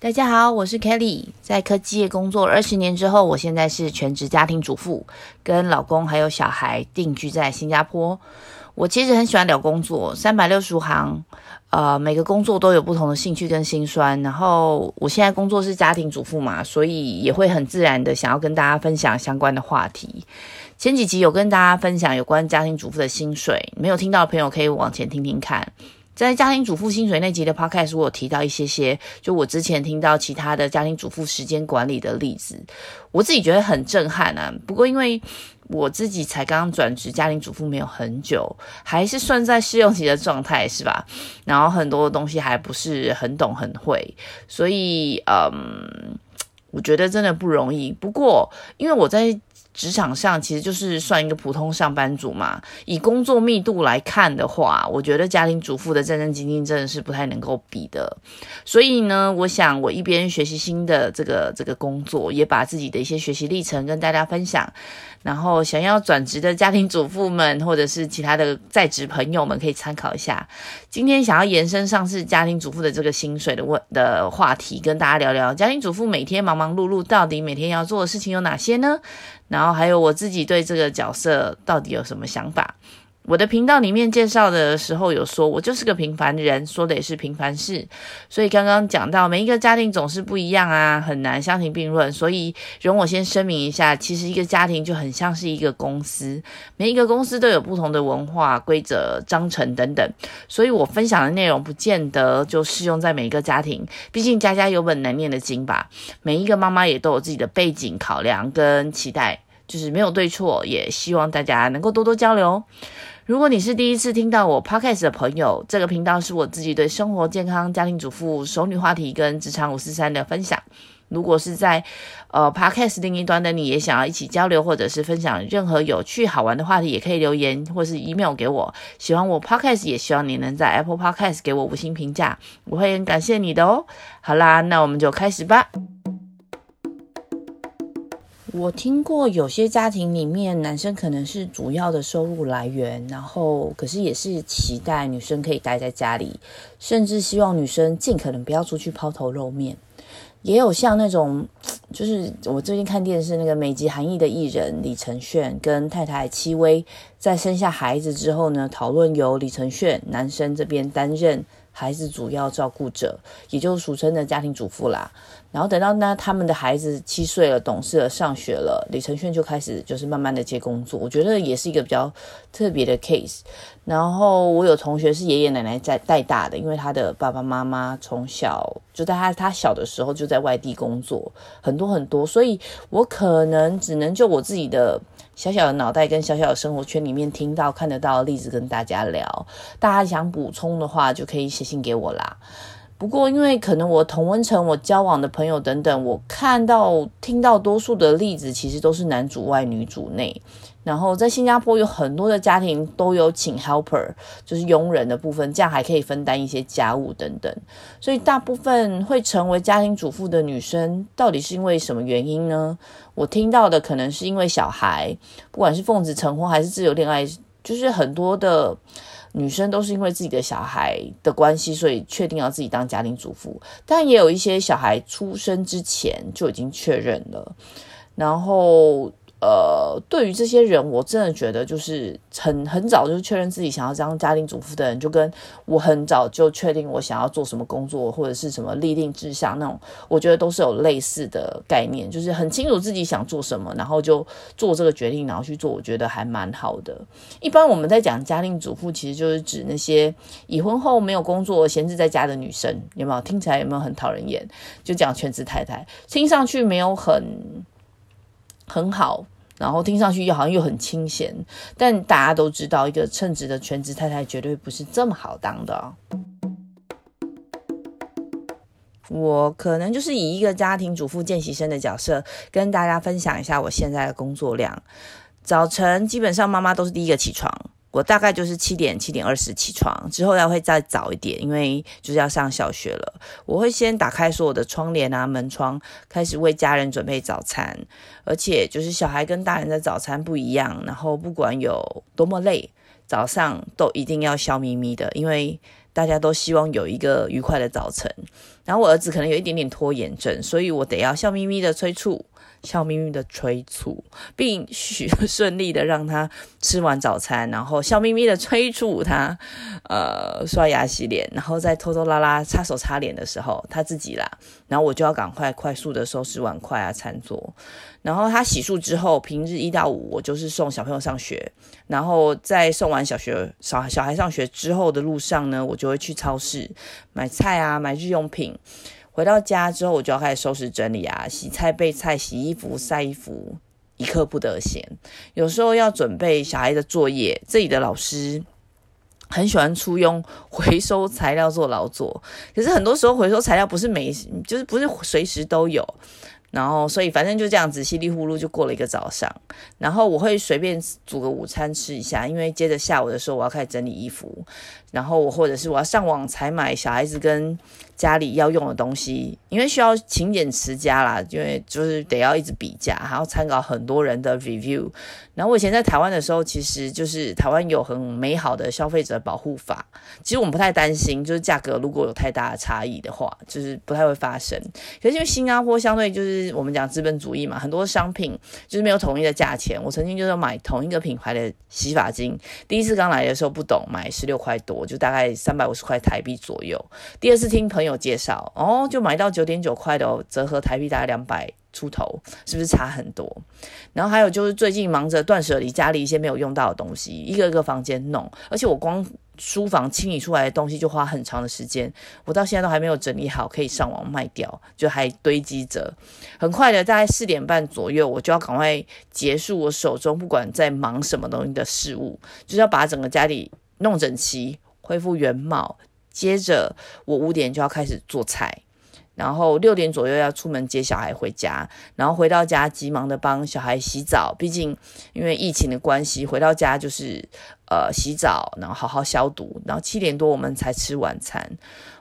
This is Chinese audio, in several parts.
大家好，我是 Kelly，在科技业工作二十年之后，我现在是全职家庭主妇，跟老公还有小孩定居在新加坡。我其实很喜欢聊工作，三百六十行，呃，每个工作都有不同的兴趣跟辛酸。然后我现在工作是家庭主妇嘛，所以也会很自然的想要跟大家分享相关的话题。前几集有跟大家分享有关家庭主妇的薪水，没有听到的朋友可以往前听听看。在家庭主妇薪水那集的 podcast，我有提到一些些，就我之前听到其他的家庭主妇时间管理的例子，我自己觉得很震撼啊。不过因为我自己才刚刚转职家庭主妇没有很久，还是算在试用期的状态，是吧？然后很多东西还不是很懂很会，所以嗯，我觉得真的不容易。不过因为我在职场上其实就是算一个普通上班族嘛，以工作密度来看的话，我觉得家庭主妇的战战兢兢真的是不太能够比的。所以呢，我想我一边学习新的这个这个工作，也把自己的一些学习历程跟大家分享。然后想要转职的家庭主妇们，或者是其他的在职朋友们，可以参考一下。今天想要延伸上次家庭主妇的这个薪水的问的话题，跟大家聊聊家庭主妇每天忙忙碌碌，到底每天要做的事情有哪些呢？然后还有我自己对这个角色到底有什么想法？我的频道里面介绍的时候有说，我就是个平凡人，说的也是平凡事。所以刚刚讲到每一个家庭总是不一样啊，很难相提并论。所以容我先声明一下，其实一个家庭就很像是一个公司，每一个公司都有不同的文化、规则、章程等等。所以我分享的内容不见得就适用在每一个家庭，毕竟家家有本难念的经吧。每一个妈妈也都有自己的背景考量跟期待，就是没有对错，也希望大家能够多多交流。如果你是第一次听到我 podcast 的朋友，这个频道是我自己对生活、健康、家庭主妇、熟女话题跟职场五四三的分享。如果是在呃 podcast 另一端的你也想要一起交流，或者是分享任何有趣好玩的话题，也可以留言或是 email 给我。喜欢我 podcast，也希望你能在 Apple Podcast 给我五星评价，我会很感谢你的哦。好啦，那我们就开始吧。我听过有些家庭里面，男生可能是主要的收入来源，然后可是也是期待女生可以待在家里，甚至希望女生尽可能不要出去抛头露面。也有像那种，就是我最近看电视那个美籍韩裔的艺人李承铉跟太太戚薇，在生下孩子之后呢，讨论由李承铉男生这边担任。孩子主要照顾者，也就是俗称的家庭主妇啦。然后等到呢，他们的孩子七岁了，懂事了，上学了，李承铉就开始就是慢慢的接工作。我觉得也是一个比较特别的 case。然后我有同学是爷爷奶奶在带大的，因为他的爸爸妈妈从小就在他他小的时候就在外地工作，很多很多，所以我可能只能就我自己的。小小的脑袋跟小小的生活圈里面听到看得到的例子跟大家聊，大家想补充的话就可以写信给我啦。不过因为可能我同温层、我交往的朋友等等，我看到听到多数的例子其实都是男主外女主内。然后在新加坡有很多的家庭都有请 helper，就是佣人的部分，这样还可以分担一些家务等等。所以大部分会成为家庭主妇的女生，到底是因为什么原因呢？我听到的可能是因为小孩，不管是奉子成婚还是自由恋爱，就是很多的女生都是因为自己的小孩的关系，所以确定要自己当家庭主妇。但也有一些小孩出生之前就已经确认了，然后。呃，对于这些人，我真的觉得就是很很早就确认自己想要当家庭主妇的人，就跟我很早就确定我想要做什么工作或者是什么立定志向那种，我觉得都是有类似的概念，就是很清楚自己想做什么，然后就做这个决定，然后去做，我觉得还蛮好的。一般我们在讲家庭主妇，其实就是指那些已婚后没有工作、闲置在家的女生，有没有？听起来有没有很讨人厌？就讲全职太太，听上去没有很。很好，然后听上去又好像又很清闲，但大家都知道，一个称职的全职太太绝对不是这么好当的。我可能就是以一个家庭主妇见习生的角色，跟大家分享一下我现在的工作量。早晨基本上妈妈都是第一个起床。我大概就是七点七点二十起床，之后要会再早一点，因为就是要上小学了。我会先打开所有的窗帘啊、门窗，开始为家人准备早餐。而且就是小孩跟大人的早餐不一样，然后不管有多么累，早上都一定要笑眯眯的，因为大家都希望有一个愉快的早晨。然后我儿子可能有一点点拖延症，所以我得要笑眯眯的催促。笑眯眯的催促，并许顺利的让他吃完早餐，然后笑眯眯的催促他，呃，刷牙洗脸，然后再拖拖拉拉擦手擦脸的时候，他自己啦，然后我就要赶快快速的收拾碗筷啊餐桌，然后他洗漱之后，平日一到五我就是送小朋友上学，然后在送完小学小小孩上学之后的路上呢，我就会去超市买菜啊，买日用品。回到家之后，我就要开始收拾整理啊，洗菜备菜、洗衣服、晒衣服，一刻不得闲。有时候要准备小孩的作业，这里的老师很喜欢出用回收材料做劳作，可是很多时候回收材料不是每就是不是随时都有。然后，所以反正就这样子稀里糊涂就过了一个早上。然后我会随便煮个午餐吃一下，因为接着下午的时候我要开始整理衣服。然后我或者是我要上网采买小孩子跟家里要用的东西，因为需要勤俭持家啦，因为就是得要一直比价，还要参考很多人的 review。然后我以前在台湾的时候，其实就是台湾有很美好的消费者保护法，其实我们不太担心，就是价格如果有太大的差异的话，就是不太会发生。可是因为新加坡相对就是我们讲资本主义嘛，很多商品就是没有统一的价钱。我曾经就是买同一个品牌的洗发精，第一次刚来的时候不懂，买十六块多。就大概三百五十块台币左右。第二次听朋友有介绍，哦，就买到九点九块的哦，折合台币大概两百出头，是不是差很多？然后还有就是最近忙着断舍离家里一些没有用到的东西，一个一个房间弄，而且我光书房清理出来的东西就花很长的时间，我到现在都还没有整理好，可以上网卖掉，就还堆积着。很快的，大概四点半左右，我就要赶快结束我手中不管在忙什么东西的事物，就是要把整个家里弄整齐。恢复原貌，接着我五点就要开始做菜，然后六点左右要出门接小孩回家，然后回到家急忙的帮小孩洗澡，毕竟因为疫情的关系，回到家就是呃洗澡，然后好好消毒，然后七点多我们才吃晚餐。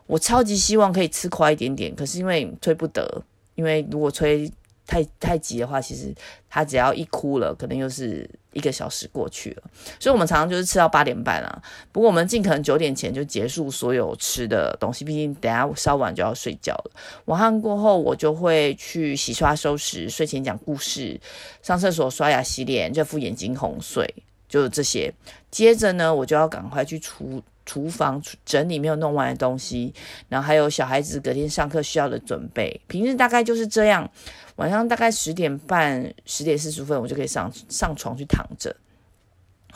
我超级希望可以吃快一点点，可是因为催不得，因为如果催太太急的话，其实他只要一哭了，可能又是。一个小时过去了，所以我们常常就是吃到八点半啊。不过我们尽可能九点前就结束所有吃的东西，毕竟等下稍晚就要睡觉了。晚饭过后，我就会去洗刷收拾，睡前讲故事，上厕所刷牙洗脸，这敷眼睛哄睡，就是这些。接着呢，我就要赶快去出厨房整理没有弄完的东西，然后还有小孩子隔天上课需要的准备。平日大概就是这样。晚上大概十点半、十点四十分，我就可以上上床去躺着。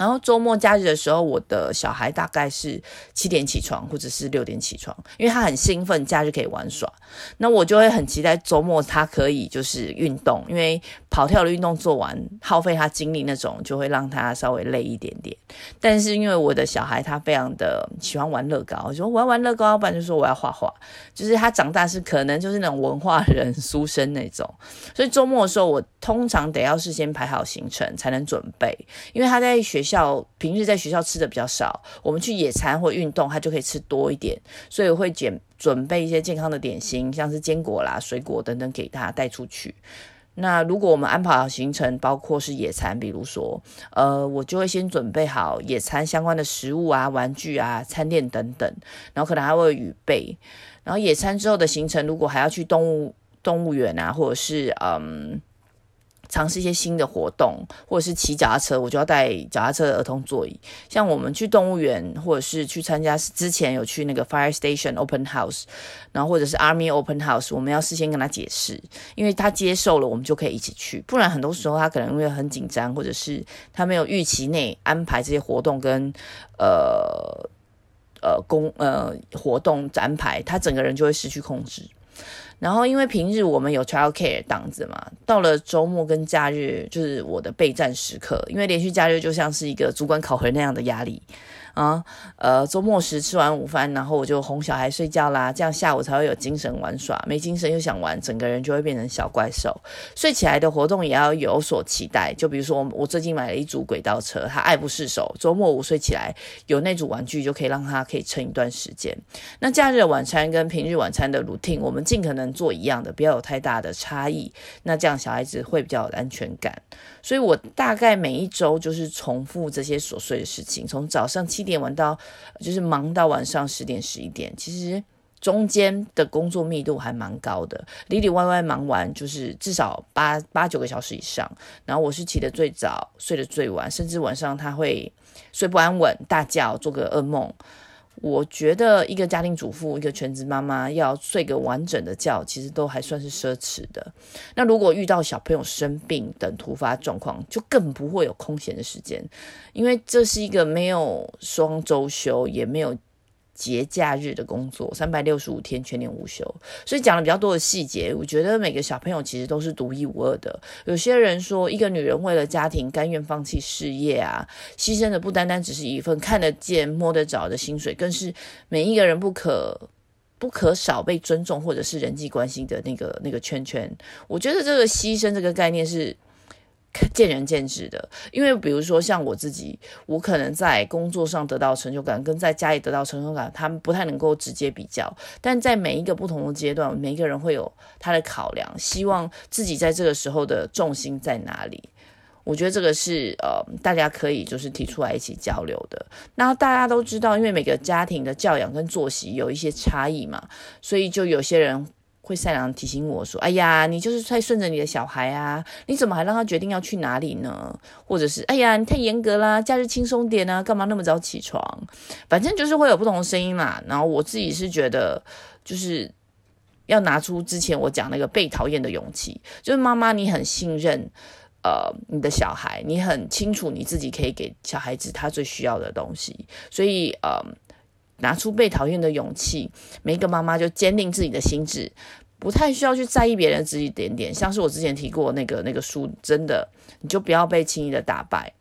然后周末假日的时候，我的小孩大概是七点起床，或者是六点起床，因为他很兴奋，假日可以玩耍。那我就会很期待周末他可以就是运动，因为跑跳的运动做完，耗费他精力那种，就会让他稍微累一点点。但是因为我的小孩他非常的喜欢玩乐高，我说我要玩乐高，不然就说我要画画。就是他长大是可能就是那种文化人书生那种，所以周末的时候我通常得要事先排好行程才能准备，因为他在学校。校平日在学校吃的比较少，我们去野餐或运动，他就可以吃多一点，所以会准准备一些健康的点心，像是坚果啦、水果等等给他带出去。那如果我们安排好行程，包括是野餐，比如说，呃，我就会先准备好野餐相关的食物啊、玩具啊、餐垫等等，然后可能还会预备。然后野餐之后的行程，如果还要去动物动物园啊，或者是嗯。尝试一些新的活动，或者是骑脚踏车，我就要带脚踏车的儿童座椅。像我们去动物园，或者是去参加之前有去那个 Fire Station Open House，然后或者是 Army Open House，我们要事先跟他解释，因为他接受了，我们就可以一起去。不然很多时候他可能会很紧张，或者是他没有预期内安排这些活动跟呃呃公呃活动安排，他整个人就会失去控制。然后，因为平日我们有 childcare 档子嘛，到了周末跟假日就是我的备战时刻。因为连续假日就像是一个主管考核那样的压力，啊，呃，周末时吃完午饭，然后我就哄小孩睡觉啦，这样下午才会有精神玩耍。没精神又想玩，整个人就会变成小怪兽。睡起来的活动也要有所期待，就比如说我我最近买了一组轨道车，他爱不释手。周末午睡起来有那组玩具，就可以让他可以撑一段时间。那假日晚餐跟平日晚餐的 routine，我们尽可能做一样的，不要有太大的差异。那这样小孩子会比较有安全感。所以我大概每一周就是重复这些琐碎的事情，从早上七一点玩到，就是忙到晚上十点十一点。其实中间的工作密度还蛮高的，里里外外忙完就是至少八八九个小时以上。然后我是起得最早，睡得最晚，甚至晚上他会睡不安稳，大叫，做个噩梦。我觉得一个家庭主妇，一个全职妈妈要睡个完整的觉，其实都还算是奢侈的。那如果遇到小朋友生病等突发状况，就更不会有空闲的时间，因为这是一个没有双周休，也没有。节假日的工作，三百六十五天全年无休，所以讲了比较多的细节。我觉得每个小朋友其实都是独一无二的。有些人说，一个女人为了家庭甘愿放弃事业啊，牺牲的不单单只是一份看得见、摸得着的薪水，更是每一个人不可不可少被尊重或者是人际关系的那个那个圈圈。我觉得这个牺牲这个概念是。见仁见智的，因为比如说像我自己，我可能在工作上得到成就感，跟在家里得到成就感，他们不太能够直接比较。但在每一个不同的阶段，每一个人会有他的考量，希望自己在这个时候的重心在哪里。我觉得这个是呃，大家可以就是提出来一起交流的。那大家都知道，因为每个家庭的教养跟作息有一些差异嘛，所以就有些人。会善良提醒我说：“哎呀，你就是在顺着你的小孩啊，你怎么还让他决定要去哪里呢？或者是哎呀，你太严格啦，假日轻松点啊，干嘛那么早起床？反正就是会有不同的声音嘛。然后我自己是觉得，就是要拿出之前我讲那个被讨厌的勇气，就是妈妈，你很信任呃你的小孩，你很清楚你自己可以给小孩子他最需要的东西，所以呃。”拿出被讨厌的勇气，每一个妈妈就坚定自己的心智，不太需要去在意别人指指点点。像是我之前提过那个那个书，真的你就不要被轻易的打败。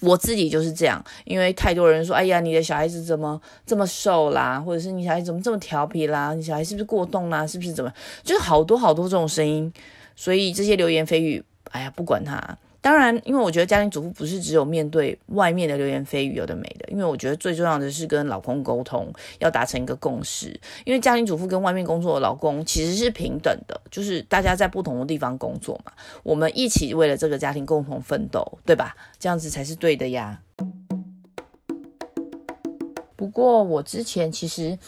我自己就是这样，因为太多人说：“哎呀，你的小孩子怎么这么瘦啦？”或者是你小孩子怎么这么调皮啦？你小孩是不是过动啦？是不是怎么？就是好多好多这种声音，所以这些流言蜚语，哎呀，不管他。当然，因为我觉得家庭主妇不是只有面对外面的流言蜚语有的没的，因为我觉得最重要的是跟老公沟通，要达成一个共识。因为家庭主妇跟外面工作的老公其实是平等的，就是大家在不同的地方工作嘛，我们一起为了这个家庭共同奋斗，对吧？这样子才是对的呀。不过我之前其实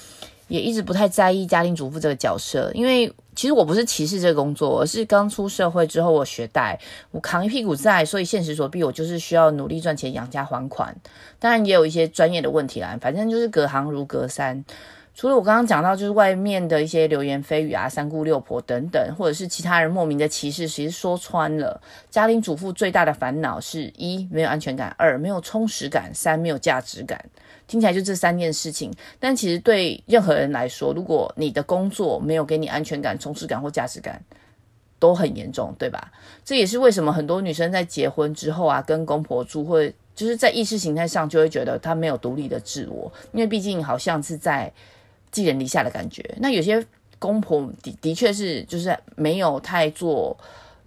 也一直不太在意家庭主妇这个角色，因为。其实我不是歧视这个工作，而是刚出社会之后，我学贷，我扛一屁股债，所以现实所逼，我就是需要努力赚钱养家还款。当然也有一些专业的问题啦，反正就是隔行如隔山。除了我刚刚讲到，就是外面的一些流言蜚语啊、三姑六婆等等，或者是其他人莫名的歧视，其实说穿了，家庭主妇最大的烦恼是一没有安全感，二没有充实感，三没有价值感。听起来就这三件事情，但其实对任何人来说，如果你的工作没有给你安全感、充实感或价值感，都很严重，对吧？这也是为什么很多女生在结婚之后啊，跟公婆住，会就是在意识形态上就会觉得她没有独立的自我，因为毕竟好像是在。寄人篱下的感觉，那有些公婆的的确是就是没有太做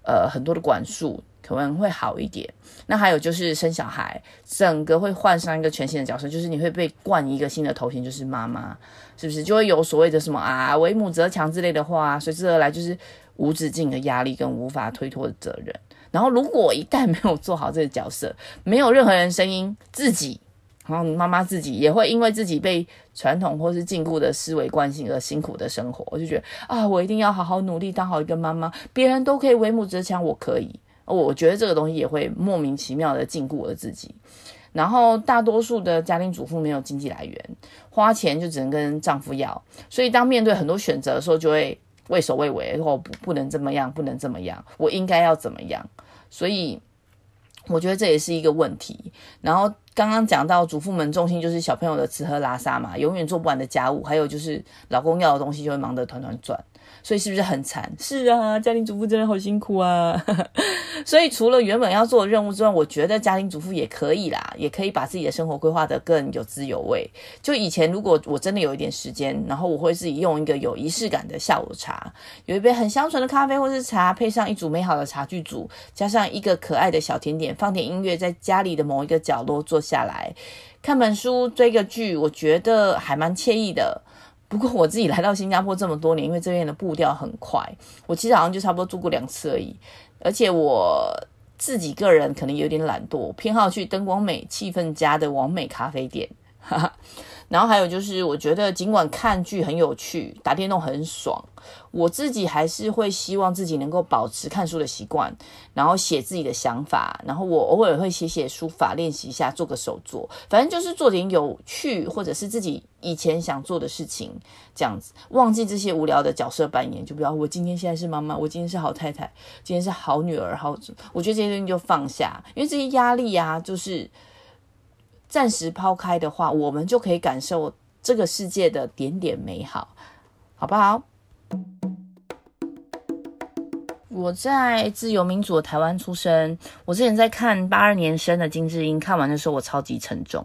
呃很多的管束，可能会好一点。那还有就是生小孩，整个会换上一个全新的角色，就是你会被冠一个新的头衔，就是妈妈，是不是？就会有所谓的什么啊“为母则强”之类的话，随之而来就是无止境的压力跟无法推脱的责任。然后如果一旦没有做好这个角色，没有任何人声音，自己。然后妈妈自己也会因为自己被传统或是禁锢的思维惯性而辛苦的生活，我就觉得啊，我一定要好好努力当好一个妈妈。别人都可以为母则强，我可以。我觉得这个东西也会莫名其妙的禁锢了自己。然后大多数的家庭主妇没有经济来源，花钱就只能跟丈夫要，所以当面对很多选择的时候，就会畏首畏尾，或不不能这么样，不能这么样，我应该要怎么样？所以。我觉得这也是一个问题，然后刚刚讲到主妇们重心就是小朋友的吃喝拉撒嘛，永远做不完的家务，还有就是老公要的东西就会忙得团团转。所以是不是很惨？是啊，家庭主妇真的好辛苦啊。所以除了原本要做的任务之外，我觉得家庭主妇也可以啦，也可以把自己的生活规划得更有滋有味。就以前如果我真的有一点时间，然后我会自己用一个有仪式感的下午茶，有一杯很香醇的咖啡或是茶，配上一组美好的茶具组，加上一个可爱的小甜点，放点音乐，在家里的某一个角落坐下来看本书、追个剧，我觉得还蛮惬意的。不过我自己来到新加坡这么多年，因为这边的步调很快，我其实好像就差不多住过两次而已。而且我自己个人可能有点懒惰，偏好去灯光美、气氛佳的完美咖啡店。哈。然后还有就是，我觉得尽管看剧很有趣，打电动很爽，我自己还是会希望自己能够保持看书的习惯，然后写自己的想法，然后我偶尔会写写书法，练习一下，做个手作，反正就是做点有趣或者是自己以前想做的事情，这样子忘记这些无聊的角色扮演，就比如我今天现在是妈妈，我今天是好太太，今天是好女儿，好，我觉得这些东西就放下，因为这些压力啊，就是。暂时抛开的话，我们就可以感受这个世界的点点美好，好不好？我在自由民主的台湾出生，我之前在看八二年生的金智英，看完的时候我超级沉重，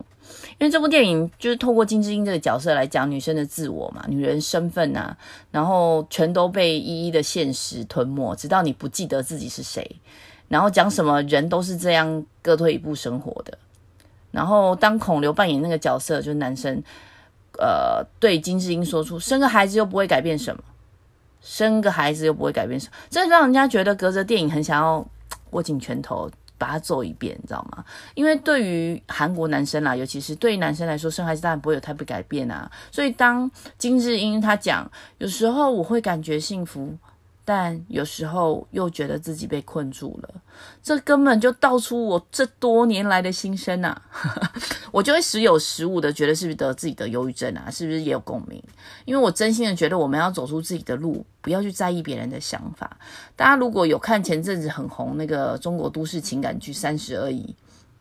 因为这部电影就是透过金智英这个角色来讲女生的自我嘛，女人身份啊，然后全都被一一的现实吞没，直到你不记得自己是谁，然后讲什么人都是这样各退一步生活的。然后，当孔刘扮演那个角色，就是男生，呃，对金智英说出“生个孩子又不会改变什么，生个孩子又不会改变什么”，这让人家觉得隔着电影很想要握紧拳头把它揍一遍，你知道吗？因为对于韩国男生啦，尤其是对于男生来说，生孩子当然不会有太不改变啊。所以当金智英他讲，有时候我会感觉幸福。但有时候又觉得自己被困住了，这根本就道出我这多年来的心声啊！我就会时有时无的觉得是不是得自己的忧郁症啊？是不是也有共鸣？因为我真心的觉得我们要走出自己的路，不要去在意别人的想法。大家如果有看前阵子很红那个中国都市情感剧《三十而已》。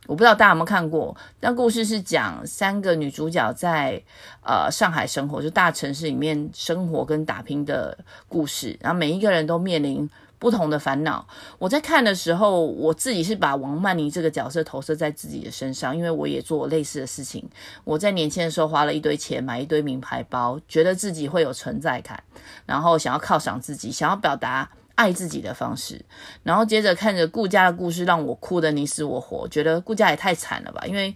我不知道大家有没有看过，那故事是讲三个女主角在呃上海生活，就大城市里面生活跟打拼的故事，然后每一个人都面临不同的烦恼。我在看的时候，我自己是把王曼妮这个角色投射在自己的身上，因为我也做类似的事情。我在年轻的时候花了一堆钱买一堆名牌包，觉得自己会有存在感，然后想要犒赏自己，想要表达。爱自己的方式，然后接着看着顾家的故事，让我哭得你死我活，觉得顾家也太惨了吧，因为。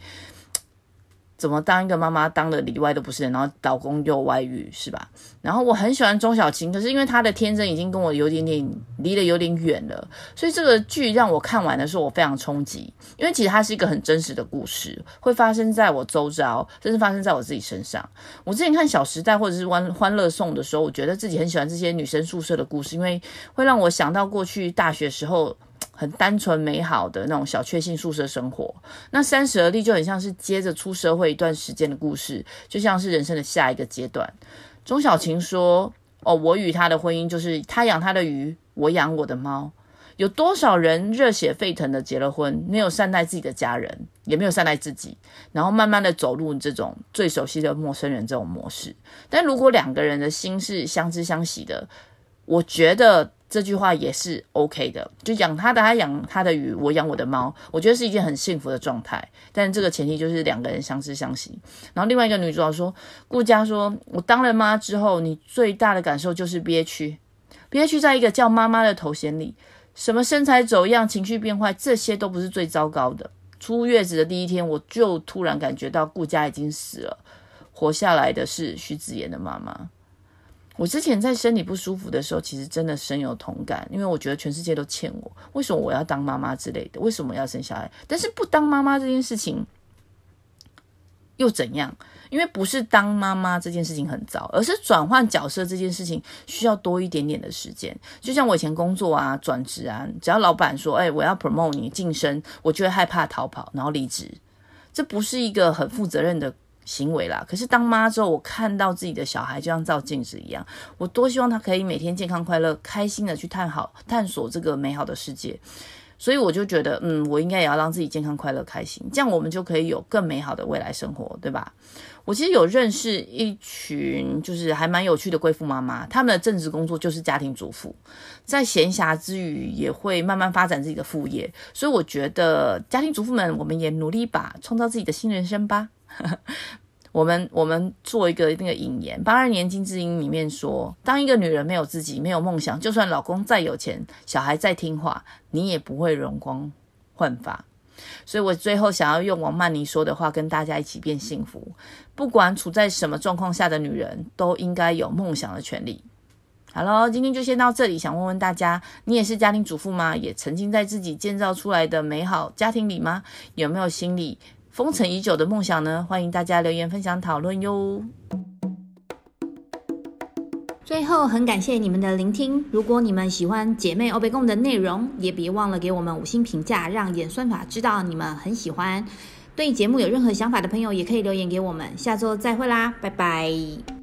怎么当一个妈妈当的里外都不是人，然后老公又外遇，是吧？然后我很喜欢钟晓芹，可是因为她的天真已经跟我有点点离得有点远了，所以这个剧让我看完的时候我非常冲击，因为其实它是一个很真实的故事，会发生在我周遭，甚至发生在我自己身上。我之前看《小时代》或者是《欢欢乐颂》的时候，我觉得自己很喜欢这些女生宿舍的故事，因为会让我想到过去大学时候。很单纯美好的那种小确幸宿舍生活，那三十而立就很像是接着出社会一段时间的故事，就像是人生的下一个阶段。钟晓芹说：“哦，我与他的婚姻就是他养他的鱼，我养我的猫。有多少人热血沸腾的结了婚，没有善待自己的家人，也没有善待自己，然后慢慢的走入这种最熟悉的陌生人这种模式。但如果两个人的心是相知相惜的，我觉得。”这句话也是 OK 的，就养他的，他养他的鱼，我养我的猫，我觉得是一件很幸福的状态。但这个前提就是两个人相知相惜。然后另外一个女主角说，顾佳说，我当了妈之后，你最大的感受就是憋屈，憋屈在一个叫妈妈的头衔里，什么身材走样、情绪变坏，这些都不是最糟糕的。出月子的第一天，我就突然感觉到顾佳已经死了，活下来的是徐子言的妈妈。我之前在身体不舒服的时候，其实真的深有同感，因为我觉得全世界都欠我，为什么我要当妈妈之类的？为什么要生小孩？但是不当妈妈这件事情又怎样？因为不是当妈妈这件事情很糟，而是转换角色这件事情需要多一点点的时间。就像我以前工作啊、转职啊，只要老板说：“哎，我要 promote 你晋升”，我就会害怕逃跑，然后离职。这不是一个很负责任的。行为啦，可是当妈之后，我看到自己的小孩就像照镜子一样，我多希望他可以每天健康快乐、开心的去探好探索这个美好的世界。所以我就觉得，嗯，我应该也要让自己健康、快乐、开心，这样我们就可以有更美好的未来生活，对吧？我其实有认识一群就是还蛮有趣的贵妇妈妈，她们的正职工作就是家庭主妇，在闲暇之余也会慢慢发展自己的副业。所以我觉得家庭主妇们，我们也努力吧，创造自己的新人生吧。我们我们做一个那个引言，《八二年金智英》里面说，当一个女人没有自己，没有梦想，就算老公再有钱，小孩再听话，你也不会容光焕发。所以我最后想要用王曼妮说的话，跟大家一起变幸福。不管处在什么状况下的女人，都应该有梦想的权利。好喽，今天就先到这里。想问问大家，你也是家庭主妇吗？也曾经在自己建造出来的美好家庭里吗？有没有心里封尘已久的梦想呢？欢迎大家留言分享讨论哟。最后，很感谢你们的聆听。如果你们喜欢姐妹欧北共的内容，也别忘了给我们五星评价，让演算法知道你们很喜欢。对节目有任何想法的朋友，也可以留言给我们。下周再会啦，拜拜。